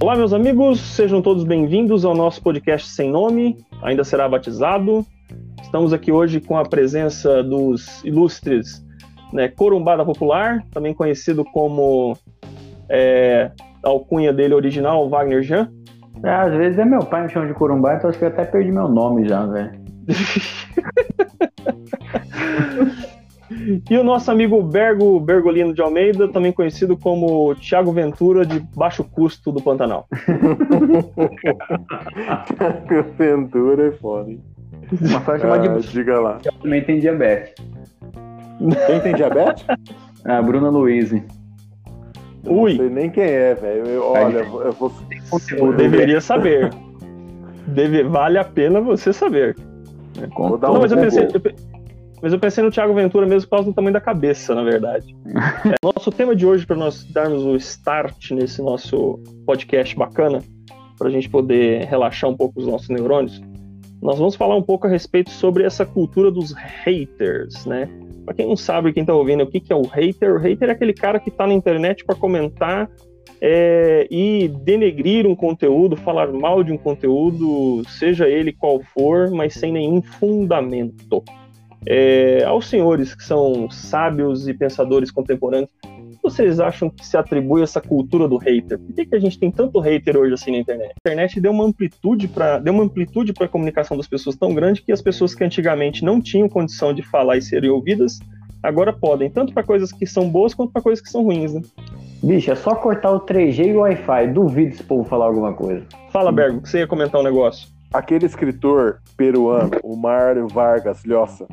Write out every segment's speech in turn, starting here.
Olá, meus amigos, sejam todos bem-vindos ao nosso podcast sem nome, ainda será batizado. Estamos aqui hoje com a presença dos ilustres né, Corumbada Popular, também conhecido como é, a alcunha dele original, Wagner Jean. É, às vezes é meu pai me chama de Corumbá, então acho que eu até perdi meu nome já, velho. e o nosso amigo Bergo Bergolino de Almeida, também conhecido como Thiago Ventura de baixo custo do Pantanal. Thiago Ventura é foda. Uma faixa ah, de diga lá. Eu também tem diabetes. Quem tem diabetes? A Bruna Luiz. Ui. Não sei nem quem é, velho. Olha, eu vou. Eu deveria saber. Deve, vale a pena você saber. Vou dar Não, mas, eu pensei, eu, mas eu pensei no Thiago Ventura mesmo por causa do tamanho da cabeça, na verdade. é, nosso tema de hoje, para nós darmos o start nesse nosso podcast bacana, para a gente poder relaxar um pouco os nossos neurônios, nós vamos falar um pouco a respeito sobre essa cultura dos haters, né? Para quem não sabe, quem está ouvindo, o que, que é o hater? O hater é aquele cara que está na internet para comentar é, e denegrir um conteúdo, falar mal de um conteúdo, seja ele qual for, mas sem nenhum fundamento. É, aos senhores que são sábios e pensadores contemporâneos, vocês acham que se atribui essa cultura do hater? Por que, que a gente tem tanto hater hoje assim na internet? A internet deu uma amplitude para deu uma amplitude para a comunicação das pessoas tão grande que as pessoas que antigamente não tinham condição de falar e serem ouvidas agora podem, tanto para coisas que são boas quanto para coisas que são ruins, né? Bicho, é só cortar o 3G e o Wi-Fi. Duvido esse povo falar alguma coisa. Fala, Bergo, você ia comentar um negócio. Aquele escritor peruano, o Mário Vargas Llosa,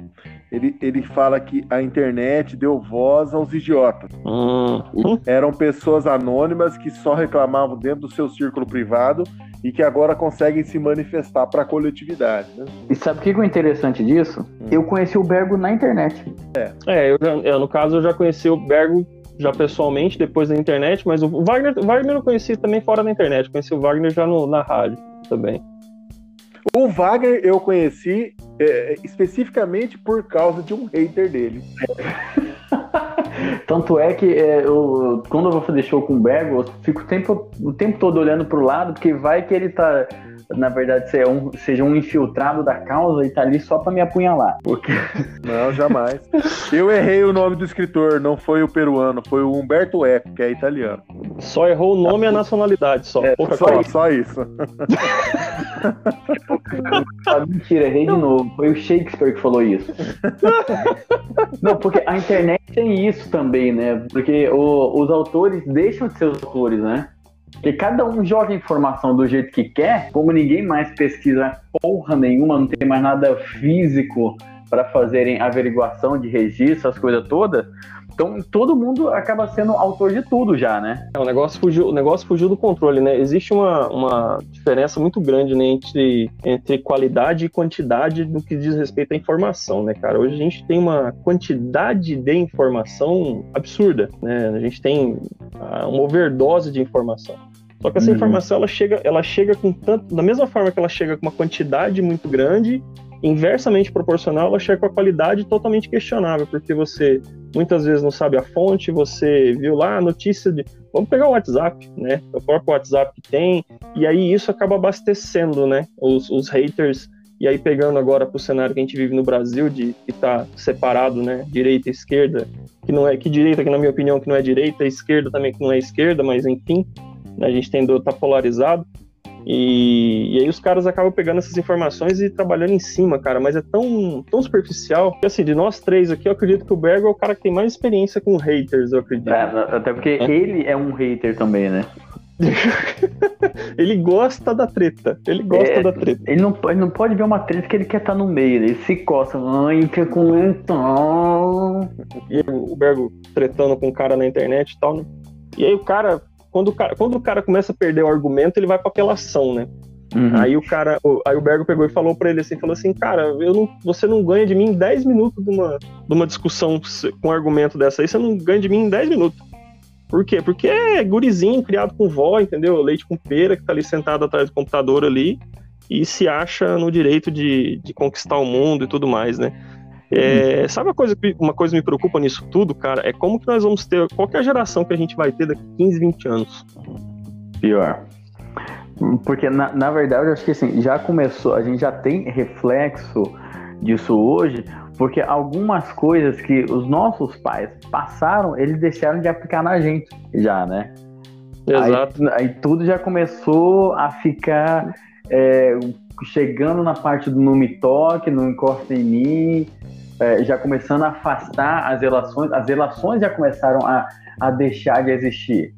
ele, ele fala que a internet deu voz aos idiotas. Uhum. Eram pessoas anônimas que só reclamavam dentro do seu círculo privado e que agora conseguem se manifestar para a coletividade. Né? E sabe o que é interessante disso? Hum. Eu conheci o Bergo na internet. É, é eu, eu, no caso eu já conheci o Bergo já pessoalmente, depois da internet, mas o Wagner, o Wagner eu conheci também fora da internet, conheci o Wagner já no, na rádio também. O Wagner eu conheci é, especificamente por causa de um hater dele. Tanto é que é, eu, quando eu vou fazer show com o Bergo, eu fico o tempo, o tempo todo olhando pro lado, porque vai que ele tá na verdade, seja um, seja um infiltrado da causa e tá ali só para me apunhalar. Porque... Não, jamais. Eu errei o nome do escritor, não foi o peruano, foi o Humberto Eco, que é italiano. Só errou o nome e a nacionalidade, só. É, só, só, isso. ah, mentira, errei de novo. Foi o Shakespeare que falou isso. não, porque a internet tem isso também, né? Porque o, os autores deixam de ser os autores, né? Porque cada um joga informação do jeito que quer, como ninguém mais pesquisa porra nenhuma, não tem mais nada físico para fazerem averiguação de registro, as coisas todas. Então todo mundo acaba sendo autor de tudo já, né? É, o negócio fugiu, o negócio fugiu do controle, né? Existe uma, uma diferença muito grande né, entre, entre qualidade e quantidade no que diz respeito à informação, né, cara? Hoje a gente tem uma quantidade de informação absurda, né? A gente tem ah, uma overdose de informação. Só que essa uhum. informação ela chega, ela chega com tanto, da mesma forma que ela chega com uma quantidade muito grande, inversamente proporcional, ela chega com a qualidade totalmente questionável, porque você muitas vezes não sabe a fonte, você viu lá a notícia de. Vamos pegar o WhatsApp, né? O próprio WhatsApp que tem, e aí isso acaba abastecendo, né? Os, os haters. E aí, pegando agora para o cenário que a gente vive no Brasil, de que está separado, né? Direita e esquerda, que não é que direita, que na minha opinião, que não é direita, esquerda também que não é esquerda, mas enfim, a gente tem tá polarizado. E, e, aí os caras acabam pegando essas informações e trabalhando em cima, cara. Mas é tão, tão superficial que, assim, de nós três aqui, eu acredito que o Bergo é o cara que tem mais experiência com haters, eu acredito. É, até porque é. ele é um hater também, né? ele gosta da treta. Ele gosta é, da treta. Ele não, ele não pode ver uma treta que ele quer estar tá no meio. Ele se coça. Ai, que comentar. E o Bergo tretando com o cara na internet e tal, né? E aí o cara quando o cara, quando o cara começa a perder o argumento, ele vai para apelação, né? Uhum. Aí o cara, aí o Bergo pegou e falou para ele assim, falou assim, cara, eu não, você não ganha de mim em 10 minutos de uma, de uma discussão com um argumento dessa aí, você não ganha de mim em 10 minutos. Por quê? Porque é gurizinho criado com vó, entendeu? Leite com pera, que tá ali sentado atrás do computador ali e se acha no direito de, de conquistar o mundo e tudo mais, né? É, sabe uma coisa, uma coisa que me preocupa nisso tudo, cara? É como que nós vamos ter. Qual é a geração que a gente vai ter daqui 15, 20 anos? Pior. Porque, na, na verdade, eu acho que assim, já começou, a gente já tem reflexo disso hoje, porque algumas coisas que os nossos pais passaram, eles deixaram de aplicar na gente, já, né? Exato. Aí, aí tudo já começou a ficar é, chegando na parte do não me toque, não encosta em mim, é, já começando a afastar as relações, as relações já começaram a, a deixar de existir.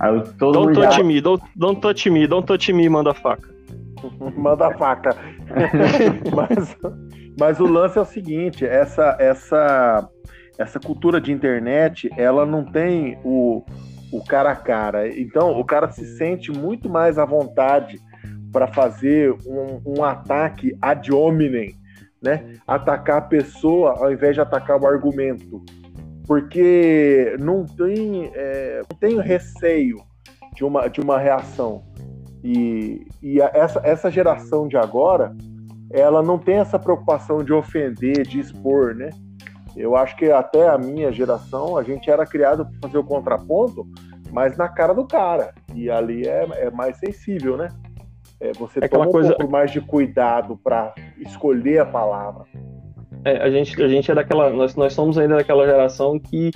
Aí, todo don't touch já... me, don't, don't touch me, don't touch me, manda faca. manda faca. mas, mas o lance é o seguinte, essa, essa, essa cultura de internet, ela não tem o, o cara a cara. Então, o cara se sente muito mais à vontade para fazer um, um, ataque ad hominem, né? Atacar a pessoa ao invés de atacar o argumento. Porque não tem, é, não tem receio de uma, de uma reação. E, e essa, essa geração de agora, ela não tem essa preocupação de ofender, de expor, né? Eu acho que até a minha geração, a gente era criado para fazer o contraponto, mas na cara do cara. E ali é, é mais sensível, né? É, você é toma um coisa... pouco mais de cuidado para escolher a palavra. É, a gente, a gente é daquela. Nós, nós somos ainda daquela geração que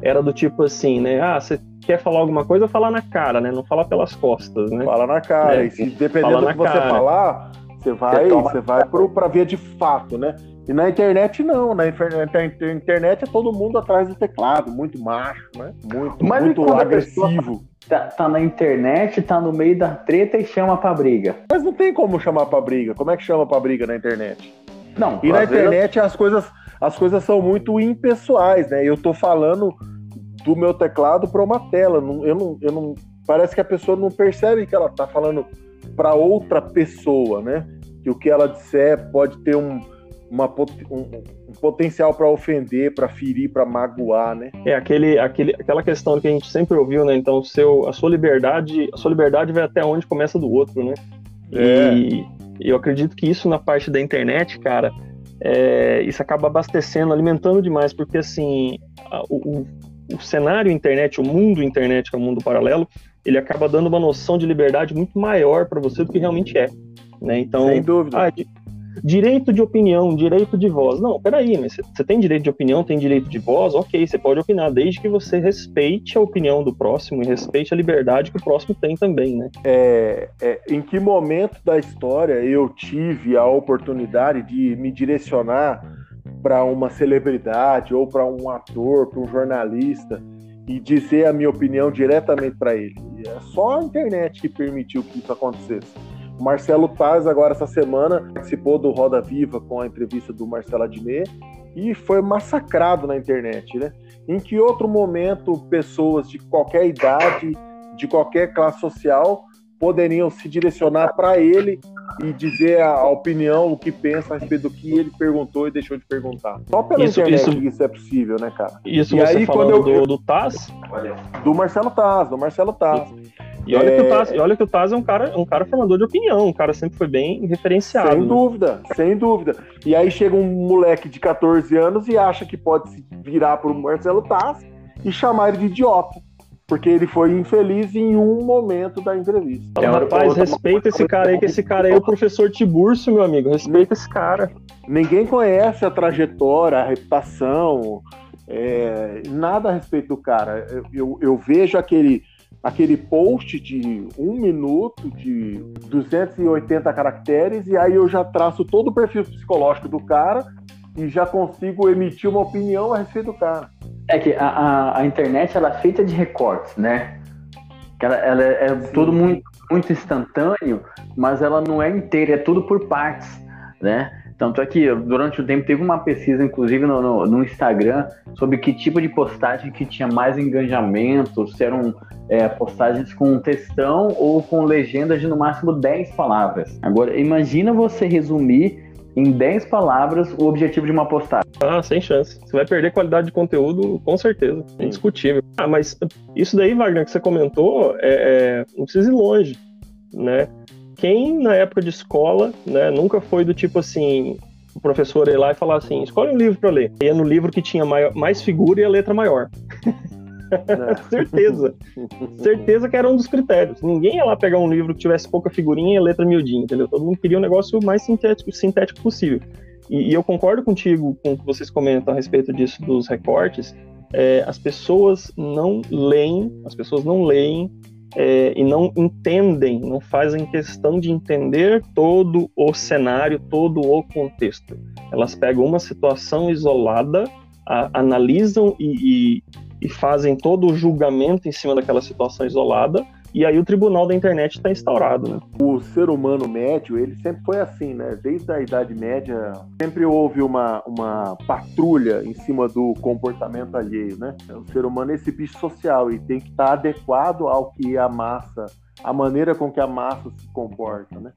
era do tipo assim, né? Ah, você quer falar alguma coisa, fala na cara, né? Não fala pelas costas, né? Fala na cara. É, e se, dependendo do que você cara. falar, você vai, você, você vai pro, pra via de fato, né? E na internet não, na internet é todo mundo atrás do teclado, muito macho, né? Muito, Mas muito agressivo. Tá, tá, na internet, tá no meio da treta e chama pra briga. Mas não tem como chamar pra briga. Como é que chama pra briga na internet? Não. E na internet vezes... as coisas, as coisas são muito impessoais, né? Eu tô falando do meu teclado para uma tela. Eu não, eu não, parece que a pessoa não percebe que ela tá falando para outra pessoa, né? Que o que ela disser pode ter um, uma, um, um potencial para ofender, para ferir, para magoar, né? É aquele, aquele, aquela questão que a gente sempre ouviu, né? Então, seu, a sua liberdade, a sua liberdade vai até onde começa do outro, né? É. E eu acredito que isso na parte da internet, cara, é, isso acaba abastecendo, alimentando demais, porque assim, a, o, o cenário internet, o mundo internet, que é o mundo paralelo, ele acaba dando uma noção de liberdade muito maior para você do que realmente é. Né? Então, Sem dúvida. Ah, direito de opinião, direito de voz. Não, peraí, mas você tem direito de opinião, tem direito de voz, ok, você pode opinar, desde que você respeite a opinião do próximo e respeite a liberdade que o próximo tem também, né? É, é, em que momento da história eu tive a oportunidade de me direcionar para uma celebridade ou para um ator, para um jornalista e dizer a minha opinião diretamente para ele? É só a internet que permitiu que isso acontecesse. O Marcelo Taz, agora essa semana, participou do Roda Viva com a entrevista do Marcelo Adnet e foi massacrado na internet, né? Em que outro momento pessoas de qualquer idade, de qualquer classe social, poderiam se direcionar para ele e dizer a, opinião, o que pensa a respeito do que ele perguntou e deixou de perguntar. Só pela isso, internet isso, isso é possível, né, cara? Isso e você aí, falando quando eu, do, do Taz? Do Marcelo Taz, do Marcelo Taz. E olha, é... que o Taz, olha que o Taz é um cara, um cara formador de opinião, um cara sempre foi bem referenciado. Sem dúvida, sem dúvida. E aí chega um moleque de 14 anos e acha que pode se virar pro Marcelo Taz e chamar ele de idiota. Porque ele foi infeliz em um momento da entrevista. É, rapaz, respeita esse cara aí, que esse cara aí é o professor Tiburcio, meu amigo. Respeita esse cara. Ninguém conhece a trajetória, a reputação, é, nada a respeito do cara. Eu, eu, eu vejo aquele aquele post de um minuto, de 280 caracteres, e aí eu já traço todo o perfil psicológico do cara e já consigo emitir uma opinião a respeito do cara. É que a, a, a internet ela é feita de recortes, né? Ela, ela é, é tudo muito, muito instantâneo, mas ela não é inteira, é tudo por partes, né? Tanto é que durante o tempo teve uma pesquisa, inclusive no, no, no Instagram, sobre que tipo de postagem que tinha mais engajamento, se eram é, postagens com textão ou com legendas de no máximo 10 palavras. Agora, imagina você resumir em 10 palavras o objetivo de uma postagem. Ah, sem chance. Você vai perder qualidade de conteúdo, com certeza. É indiscutível. Ah, mas isso daí, Wagner, que você comentou, é, é, não precisa ir longe, né? Quem na época de escola, né, nunca foi do tipo assim, o professor ir lá e falar assim: escolhe um livro para ler. Ia no livro que tinha maior, mais figura e a letra maior. É. Certeza. Certeza que era um dos critérios. Ninguém ia lá pegar um livro que tivesse pouca figurinha e letra miudinha, entendeu? Todo mundo queria um negócio mais sintético, sintético possível. E, e eu concordo contigo com o que vocês comentam a respeito disso dos recortes. É, as pessoas não leem, as pessoas não leem é, e não entendem, não fazem questão de entender todo o cenário, todo o contexto. Elas pegam uma situação isolada, a, analisam e, e, e, fazem todo o julgamento em cima daquela situação isolada, e aí o tribunal da internet está instaurado. Né? O ser humano médio, ele sempre foi assim, né? Desde a Idade Média, sempre houve uma, uma patrulha em cima do comportamento alheio, né? O ser humano é esse bicho social e tem que estar adequado ao que a massa, a maneira com que a massa se comporta, né?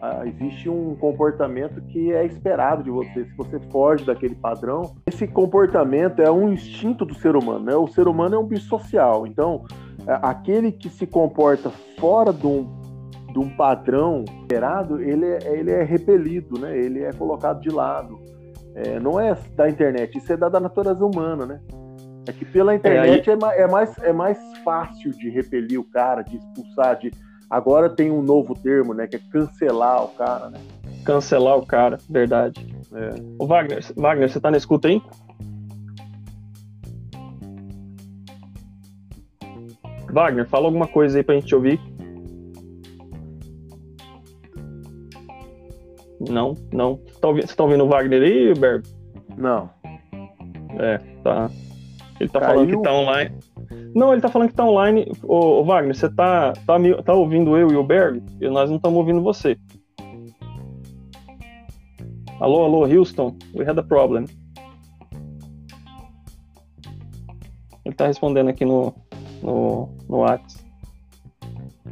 Ah, existe um comportamento que é esperado de você. Se você foge daquele padrão, esse comportamento é um instinto do ser humano, né? O ser humano é um bicho social, então aquele que se comporta fora de um, de um padrão esperado, ele é, ele é repelido, né? Ele é colocado de lado. É, não é da internet, isso é da, da natureza humana, né? É que pela internet é, aí... é, mais, é mais fácil de repelir o cara, de expulsar, de... Agora tem um novo termo, né? Que é cancelar o cara, né? Cancelar o cara, verdade. É. O Wagner, Wagner, você tá na escuta aí? Wagner, fala alguma coisa aí pra gente ouvir. Não, não. Você tá ouvindo, você tá ouvindo o Wagner aí, Berg? Não. É, tá. Ele tá Caiu. falando que tá online. Não, ele tá falando que tá online. Ô, ô Wagner, você tá, tá, tá ouvindo eu e o Berg? E nós não estamos ouvindo você. Alô, alô, Houston, we had a problem. Ele tá respondendo aqui no, no, no Whats.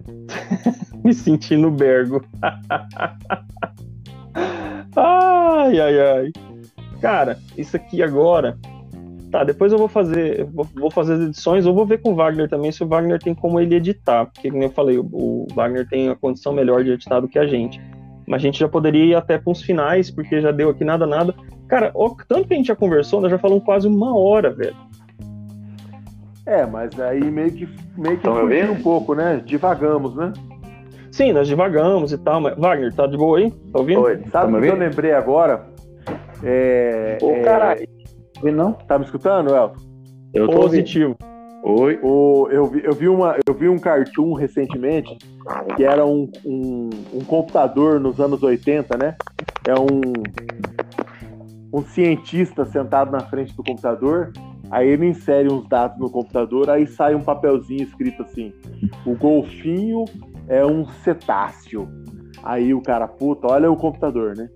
Me sentindo bergo. ai, ai, ai. Cara, isso aqui agora. Tá, depois eu vou fazer. Vou fazer as edições, ou vou ver com o Wagner também se o Wagner tem como ele editar. Porque, como eu falei, o Wagner tem a condição melhor de editar do que a gente. Mas a gente já poderia ir até para uns finais, porque já deu aqui nada, nada. Cara, ó, tanto que a gente já conversou, nós já falamos quase uma hora, velho. É, mas aí meio que, meio que fugiu um pouco, né? Divagamos, né? Sim, nós divagamos e tal, mas Wagner, tá de boa aí? Tá ouvindo? Oi, sabe o que eu lembrei agora? É, Ô, é... caralho. Não? Tá me escutando, Elton? Eu tô Positivo. Oi. O, eu, vi, eu, vi uma, eu vi um cartoon recentemente que era um, um, um computador nos anos 80, né? É um, um cientista sentado na frente do computador Aí ele insere uns dados no computador, aí sai um papelzinho escrito assim: o golfinho é um cetáceo. Aí o cara, puta, olha o computador, né?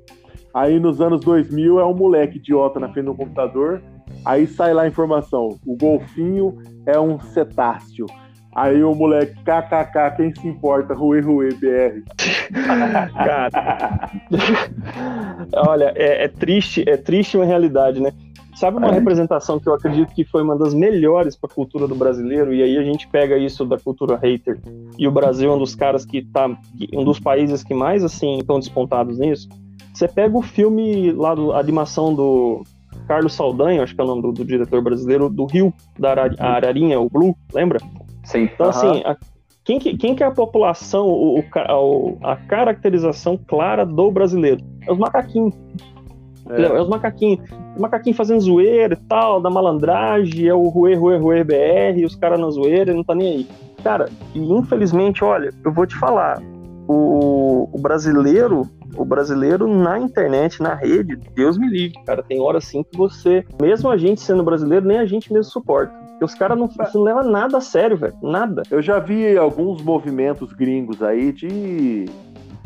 Aí nos anos 2000 é um moleque idiota na frente do computador. Aí sai lá a informação: o golfinho é um cetáceo. Aí o moleque, kkk, quem se importa? Rue, rue, BR. Cara, olha, é, é, triste, é triste uma realidade, né? Sabe uma é. representação que eu acredito que foi uma das melhores para a cultura do brasileiro, e aí a gente pega isso da cultura hater, e o Brasil é um dos caras que tá, um dos países que mais, assim, estão despontados nisso. Você pega o filme lá, do, a animação do Carlos Saldanha, acho que é o nome do, do diretor brasileiro, do Rio, da Ararinha, o Blue, lembra? Sim. Então, assim, a, quem, que, quem que é a população, o, o, a caracterização clara do brasileiro? É os macaquinhos. É. é os macaquinhos. Os macaquinhos fazendo zoeira e tal, da malandragem, é o ruê, ruê, ruê BR, os caras na zoeira, não tá nem aí. Cara, e infelizmente, olha, eu vou te falar, o, o brasileiro, o brasileiro na internet, na rede, Deus me livre, cara, tem hora assim que você, mesmo a gente sendo brasileiro, nem a gente mesmo suporta. Porque os caras não, não levam nada a sério, velho, nada. Eu já vi alguns movimentos gringos aí de,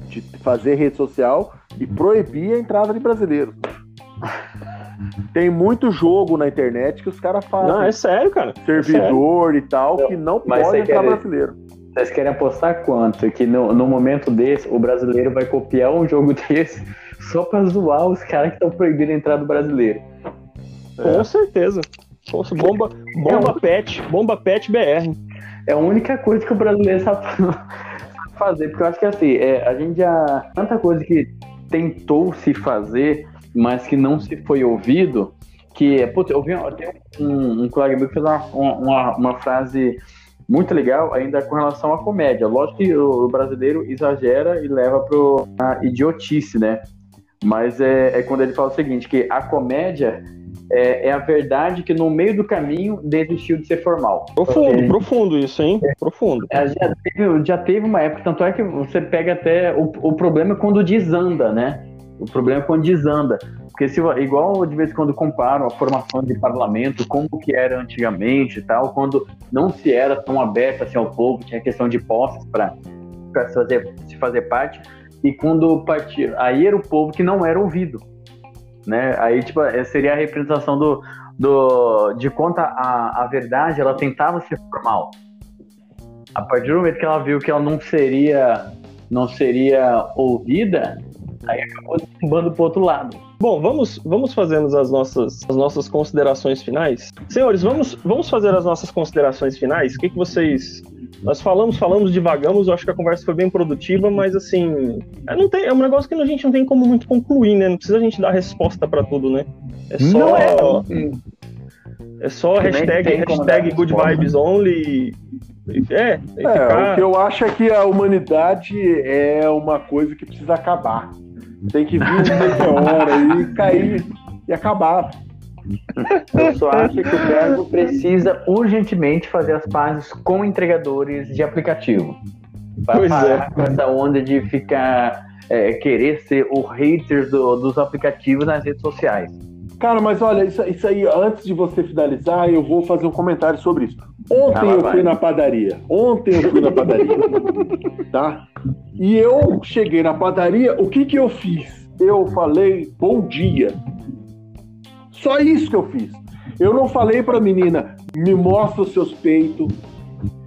de fazer rede social e proibir a entrada de brasileiros. Tem muito jogo na internet que os caras fazem. Não, é sério, cara. Servidor é e tal, não, que não pode entrar quer... brasileiro. Vocês querem apostar quanto? Que no, no momento desse, o brasileiro vai copiar um jogo desse só pra zoar os caras que estão proibindo a entrada do brasileiro. Com é. certeza. Poxa, bomba, bomba é pet, bomba pet BR. É a única coisa que o brasileiro sabe fazer, porque eu acho que assim, é, a gente já. Tanta coisa que tentou se fazer mas que não se foi ouvido, que, putz, eu vi até um, um colega meu que fez uma, uma, uma frase muito legal ainda com relação à comédia. Lógico que o brasileiro exagera e leva para a idiotice, né? Mas é, é, quando ele fala o seguinte, que a comédia é, é, a verdade que no meio do caminho desistiu de ser formal. Profundo, Porque, profundo isso, hein? É, profundo. É, já, teve, já teve uma época, tanto é que você pega até o, o problema é quando desanda, né? O problema é quando desanda. Porque se, igual de vez em quando comparam a formação de parlamento, como que era antigamente e tal, quando não se era tão aberto assim ao povo, tinha questão de posses para se fazer, se fazer parte, e quando partir, aí era o povo que não era ouvido, né? Aí tipo seria a representação do, do de conta a, a verdade, ela tentava ser formal. A partir do momento que ela viu que ela não seria não seria ouvida, aí acabou para pro outro lado. Bom, vamos, vamos fazendo as nossas, as nossas considerações finais. Senhores, vamos, vamos fazer as nossas considerações finais. O que, que vocês. Nós falamos, falamos, divagamos, eu acho que a conversa foi bem produtiva, mas assim. É, não tem, é um negócio que a gente não tem como muito concluir, né? Não precisa a gente dar resposta para tudo, né? É só. Não é, é só hashtag, hashtag good vibes only. É, é ficar... o que eu acho é que a humanidade é uma coisa que precisa acabar. Tem que vir um meteoro e cair e acabar. Eu só acho que o Verbo precisa urgentemente fazer as pazes com entregadores de aplicativo. Para pois parar é. com essa onda de ficar é, querer ser o hater do, dos aplicativos nas redes sociais. Cara, mas olha, isso, isso, aí, antes de você finalizar, eu vou fazer um comentário sobre isso. Ontem eu fui na padaria. Ontem eu fui na padaria. tá? E eu cheguei na padaria, o que que eu fiz? Eu falei bom dia. Só isso que eu fiz. Eu não falei pra menina, me mostra os seus peitos.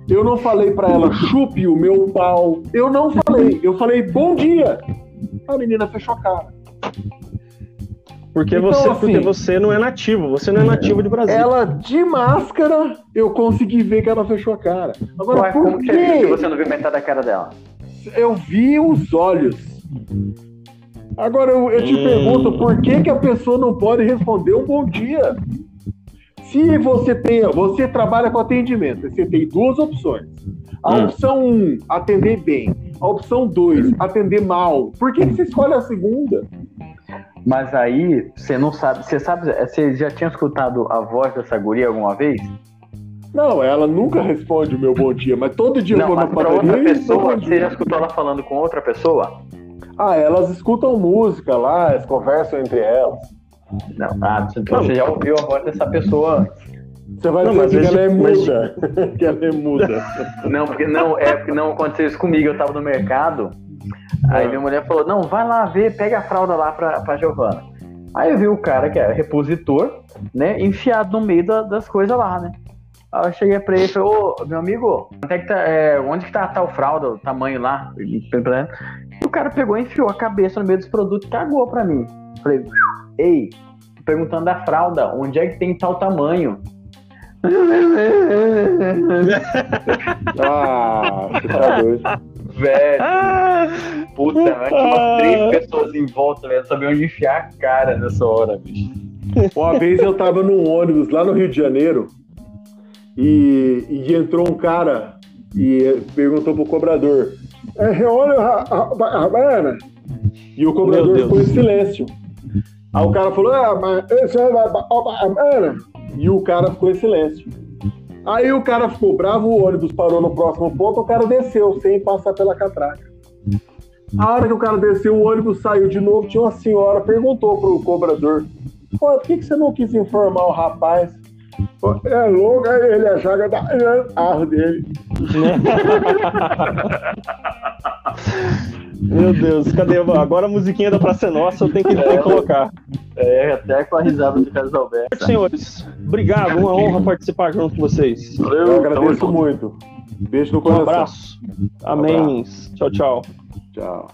Eu não falei para ela, chupe o meu pau. Eu não falei. Eu falei bom dia. A menina fechou a cara. Porque, então, você, assim, porque você não é nativo, você não é nativo de Brasil. Ela de máscara, eu consegui ver que ela fechou a cara. Agora, Ué, por como quê? que você não viu metade da cara dela? Eu vi os olhos. Agora eu, eu te hum. pergunto, por que, que a pessoa não pode responder um bom dia? Se você tem, você trabalha com atendimento, você tem duas opções. A hum. opção 1, um, atender bem. A opção 2, atender mal. Por que, que você escolhe a segunda? Mas aí, você não sabe. Você sabe. Você já tinha escutado a voz dessa guria alguma vez? Não, ela nunca responde o meu bom dia, mas todo dia não, eu vou na padaria. outra pessoa, você já escutou ela falando com outra pessoa? Ah, elas escutam música lá, elas conversam entre elas. Não, ah, você já ouviu a voz dessa pessoa antes. Você vai não, dizer que ela é muda. que ela é muda. Não, porque não, é porque não aconteceu isso comigo. Eu tava no mercado, aí minha mulher falou: não, vai lá ver, pega a fralda lá pra, pra Giovana. Aí eu vi o cara que era repositor, né, enfiado no meio da, das coisas lá, né? Aí eu cheguei pra ele e falei, ô, meu amigo, onde, é que tá, é, onde que tá a tal fralda, o tamanho lá? E o cara pegou e enfiou a cabeça no meio dos produtos e cagou pra mim. Falei, ei, perguntando da fralda, onde é que tem tal tamanho? ah, você tá doido. Velho. Puta, tinha umas três pessoas em volta, velho. Sabia onde enfiar a cara nessa hora, bicho. Uma vez eu tava num ônibus lá no Rio de Janeiro e, e entrou um cara e perguntou pro cobrador: É, olha a Havana? E o cobrador ficou em silêncio. Aí o cara falou: Ah, mas esse é a Havana? E o cara ficou em silêncio. Aí o cara ficou bravo, o ônibus parou no próximo ponto, o cara desceu sem passar pela catraca. A hora que o cara desceu, o ônibus saiu de novo, tinha uma senhora, perguntou pro cobrador: por que, que você não quis informar o rapaz? É louco, ele é jaga da arro dele. Meu Deus, cadê? Agora a musiquinha da Praça Nossa eu tenho que, é, colocar. É, até com a risada do Carlos Alberto. Senhores, obrigado, uma honra participar junto com vocês. Eu agradeço muito. Beijo no coração. Um abraço. Amém. Um abraço. Tchau, tchau. Tchau.